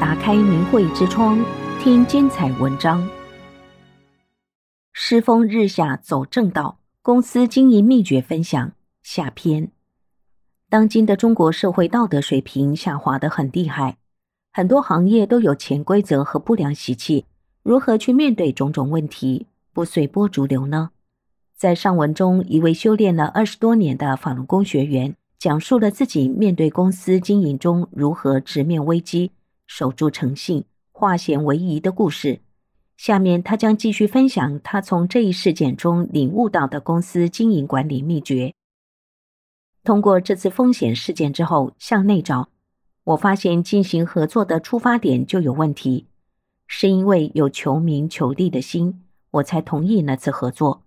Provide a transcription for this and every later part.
打开明慧之窗，听精彩文章。世风日下，走正道。公司经营秘诀分享下篇。当今的中国社会道德水平下滑得很厉害，很多行业都有潜规则和不良习气。如何去面对种种问题，不随波逐流呢？在上文中，一位修炼了二十多年的法轮功学员讲述了自己面对公司经营中如何直面危机、守住诚信、化险为夷的故事。下面他将继续分享他从这一事件中领悟到的公司经营管理秘诀。通过这次风险事件之后，向内找，我发现进行合作的出发点就有问题，是因为有求名求利的心，我才同意那次合作。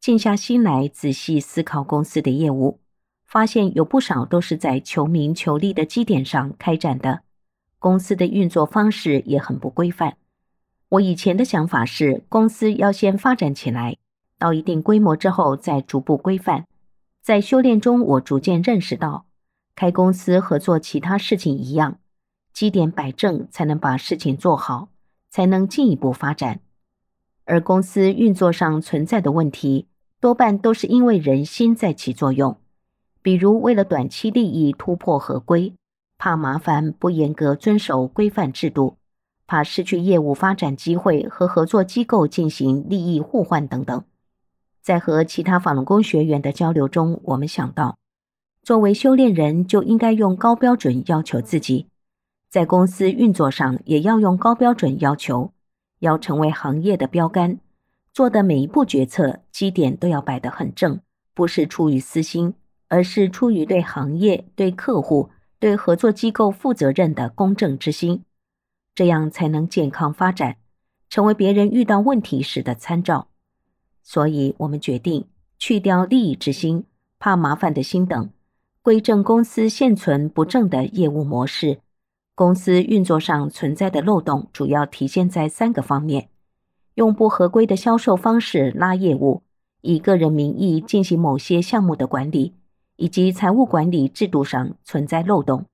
静下心来仔细思考公司的业务，发现有不少都是在求名求利的基点上开展的，公司的运作方式也很不规范。我以前的想法是，公司要先发展起来，到一定规模之后再逐步规范。在修炼中，我逐渐认识到，开公司和做其他事情一样，基点摆正才能把事情做好，才能进一步发展。而公司运作上存在的问题，多半都是因为人心在起作用，比如为了短期利益突破合规，怕麻烦不严格遵守规范制度。怕失去业务发展机会和合作机构进行利益互换等等，在和其他法轮功学员的交流中，我们想到，作为修炼人就应该用高标准要求自己，在公司运作上也要用高标准要求，要成为行业的标杆，做的每一步决策基点都要摆得很正，不是出于私心，而是出于对行业、对客户、对合作机构负责任的公正之心。这样才能健康发展，成为别人遇到问题时的参照。所以，我们决定去掉利益之心、怕麻烦的心等，归正公司现存不正的业务模式。公司运作上存在的漏洞，主要体现在三个方面：用不合规的销售方式拉业务，以个人名义进行某些项目的管理，以及财务管理制度上存在漏洞。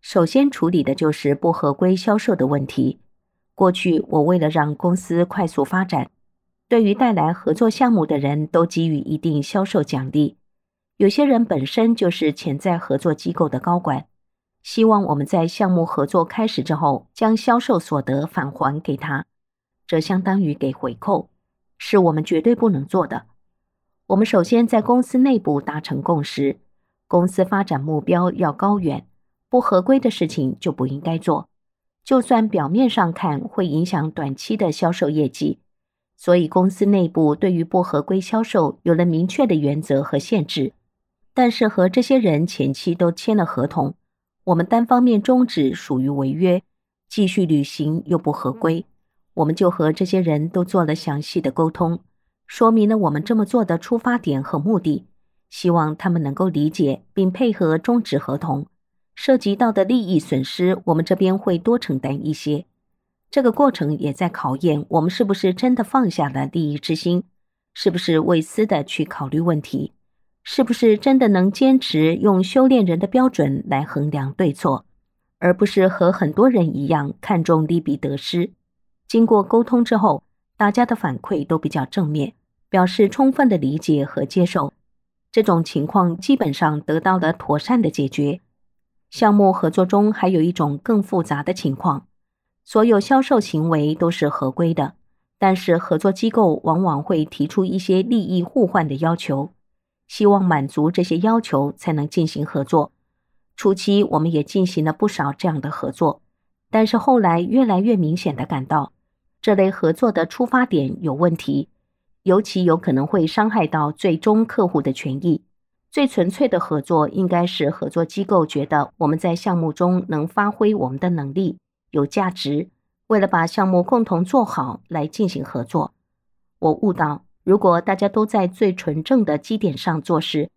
首先处理的就是不合规销售的问题。过去我为了让公司快速发展，对于带来合作项目的人都给予一定销售奖励。有些人本身就是潜在合作机构的高管，希望我们在项目合作开始之后，将销售所得返还给他，这相当于给回扣，是我们绝对不能做的。我们首先在公司内部达成共识，公司发展目标要高远。不合规的事情就不应该做，就算表面上看会影响短期的销售业绩，所以公司内部对于不合规销售有了明确的原则和限制。但是和这些人前期都签了合同，我们单方面终止属于违约，继续履行又不合规，我们就和这些人都做了详细的沟通，说明了我们这么做的出发点和目的，希望他们能够理解并配合终止合同。涉及到的利益损失，我们这边会多承担一些。这个过程也在考验我们是不是真的放下了利益之心，是不是为私的去考虑问题，是不是真的能坚持用修炼人的标准来衡量对错，而不是和很多人一样看重利弊得失。经过沟通之后，大家的反馈都比较正面，表示充分的理解和接受。这种情况基本上得到了妥善的解决。项目合作中还有一种更复杂的情况，所有销售行为都是合规的，但是合作机构往往会提出一些利益互换的要求，希望满足这些要求才能进行合作。初期我们也进行了不少这样的合作，但是后来越来越明显地感到，这类合作的出发点有问题，尤其有可能会伤害到最终客户的权益。最纯粹的合作应该是合作机构觉得我们在项目中能发挥我们的能力，有价值，为了把项目共同做好来进行合作。我悟到，如果大家都在最纯正的基点上做事，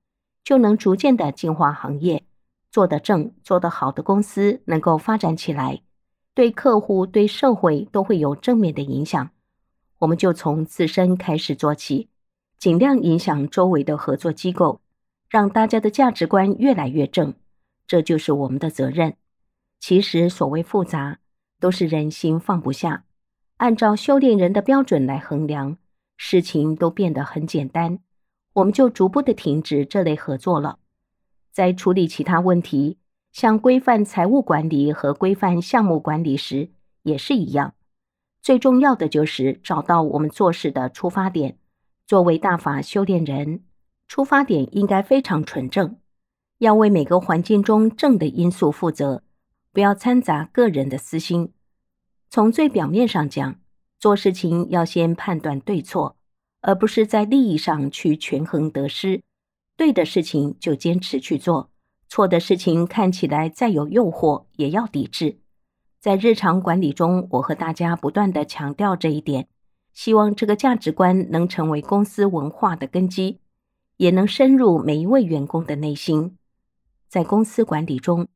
就能逐渐的净化行业，做得正、做得好的公司能够发展起来，对客户、对社会都会有正面的影响。我们就从自身开始做起，尽量影响周围的合作机构。让大家的价值观越来越正，这就是我们的责任。其实所谓复杂，都是人心放不下。按照修炼人的标准来衡量，事情都变得很简单，我们就逐步的停止这类合作了。在处理其他问题，像规范财务管理和规范项目管理时，也是一样。最重要的就是找到我们做事的出发点。作为大法修炼人，出发点应该非常纯正，要为每个环境中正的因素负责，不要掺杂个人的私心。从最表面上讲，做事情要先判断对错，而不是在利益上去权衡得失。对的事情就坚持去做，错的事情看起来再有诱惑，也要抵制。在日常管理中，我和大家不断地强调这一点。希望这个价值观能成为公司文化的根基，也能深入每一位员工的内心。在公司管理中，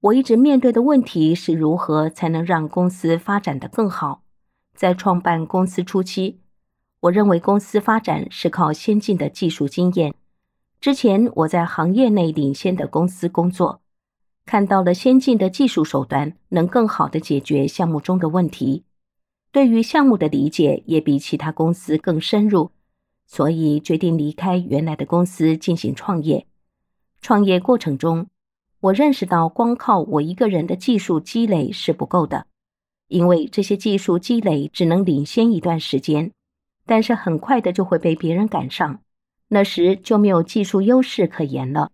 我一直面对的问题是如何才能让公司发展得更好。在创办公司初期，我认为公司发展是靠先进的技术经验。之前我在行业内领先的公司工作，看到了先进的技术手段能更好的解决项目中的问题。对于项目的理解也比其他公司更深入，所以决定离开原来的公司进行创业。创业过程中，我认识到光靠我一个人的技术积累是不够的，因为这些技术积累只能领先一段时间，但是很快的就会被别人赶上，那时就没有技术优势可言了。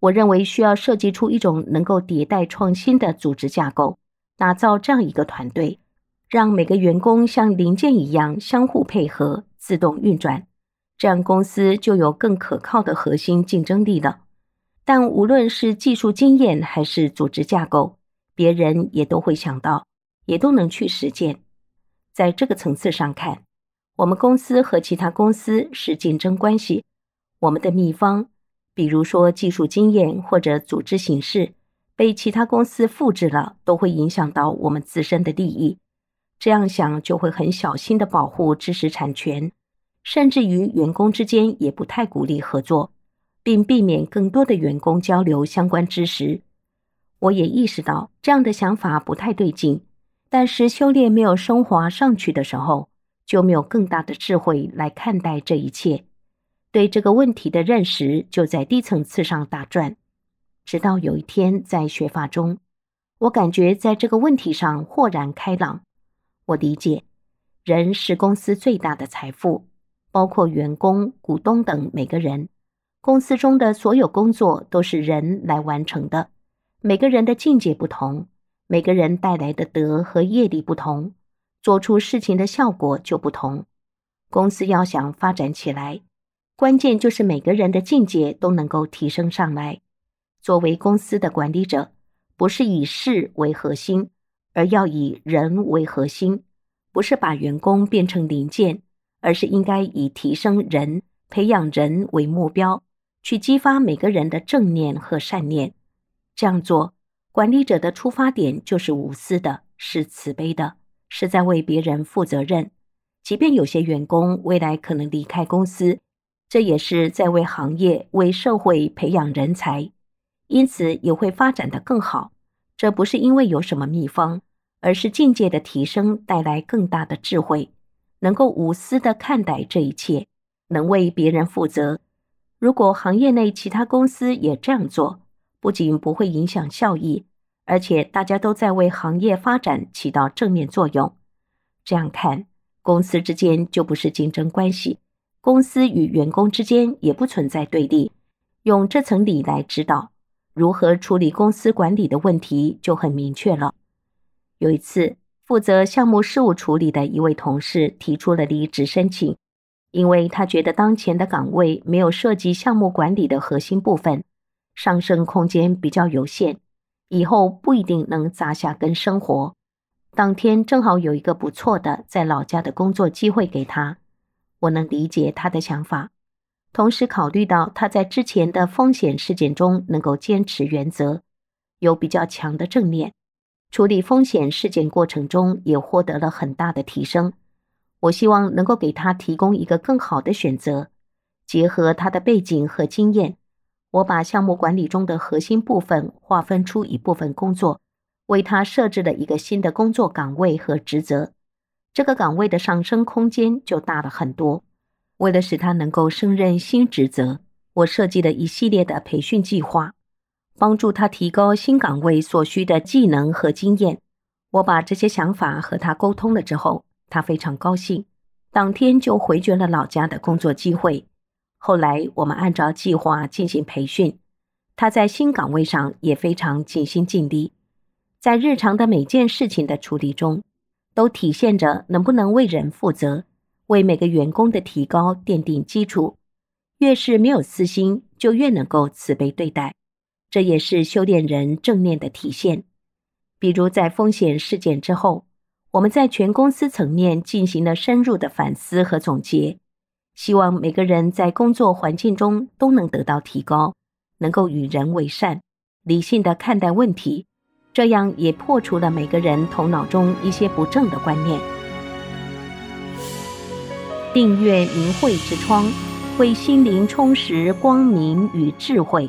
我认为需要设计出一种能够迭代创新的组织架构，打造这样一个团队。让每个员工像零件一样相互配合、自动运转，这样公司就有更可靠的核心竞争力了。但无论是技术经验还是组织架构，别人也都会想到，也都能去实践。在这个层次上看，我们公司和其他公司是竞争关系。我们的秘方，比如说技术经验或者组织形式，被其他公司复制了，都会影响到我们自身的利益。这样想就会很小心的保护知识产权，甚至于员工之间也不太鼓励合作，并避免更多的员工交流相关知识。我也意识到这样的想法不太对劲，但是修炼没有升华上去的时候，就没有更大的智慧来看待这一切。对这个问题的认识就在低层次上打转，直到有一天在学法中，我感觉在这个问题上豁然开朗。我理解，人是公司最大的财富，包括员工、股东等每个人。公司中的所有工作都是人来完成的。每个人的境界不同，每个人带来的德和业力不同，做出事情的效果就不同。公司要想发展起来，关键就是每个人的境界都能够提升上来。作为公司的管理者，不是以事为核心。而要以人为核心，不是把员工变成零件，而是应该以提升人、培养人为目标，去激发每个人的正念和善念。这样做，管理者的出发点就是无私的，是慈悲的，是在为别人负责任。即便有些员工未来可能离开公司，这也是在为行业、为社会培养人才，因此也会发展得更好。这不是因为有什么秘方，而是境界的提升带来更大的智慧，能够无私地看待这一切，能为别人负责。如果行业内其他公司也这样做，不仅不会影响效益，而且大家都在为行业发展起到正面作用。这样看，公司之间就不是竞争关系，公司与员工之间也不存在对立。用这层理来指导。如何处理公司管理的问题就很明确了。有一次，负责项目事务处理的一位同事提出了离职申请，因为他觉得当前的岗位没有涉及项目管理的核心部分，上升空间比较有限，以后不一定能扎下根生活。当天正好有一个不错的在老家的工作机会给他，我能理解他的想法。同时考虑到他在之前的风险事件中能够坚持原则，有比较强的正念，处理风险事件过程中也获得了很大的提升。我希望能够给他提供一个更好的选择，结合他的背景和经验，我把项目管理中的核心部分划分出一部分工作，为他设置了一个新的工作岗位和职责，这个岗位的上升空间就大了很多。为了使他能够胜任新职责，我设计了一系列的培训计划，帮助他提高新岗位所需的技能和经验。我把这些想法和他沟通了之后，他非常高兴，当天就回绝了老家的工作机会。后来我们按照计划进行培训，他在新岗位上也非常尽心尽力。在日常的每件事情的处理中，都体现着能不能为人负责，为每个员工的提高奠定基础。越是没有私心，就越能够慈悲对待，这也是修炼人正念的体现。比如在风险事件之后，我们在全公司层面进行了深入的反思和总结，希望每个人在工作环境中都能得到提高，能够与人为善，理性的看待问题。这样也破除了每个人头脑中一些不正的观念。订阅明慧之窗，为心灵充实光明与智慧。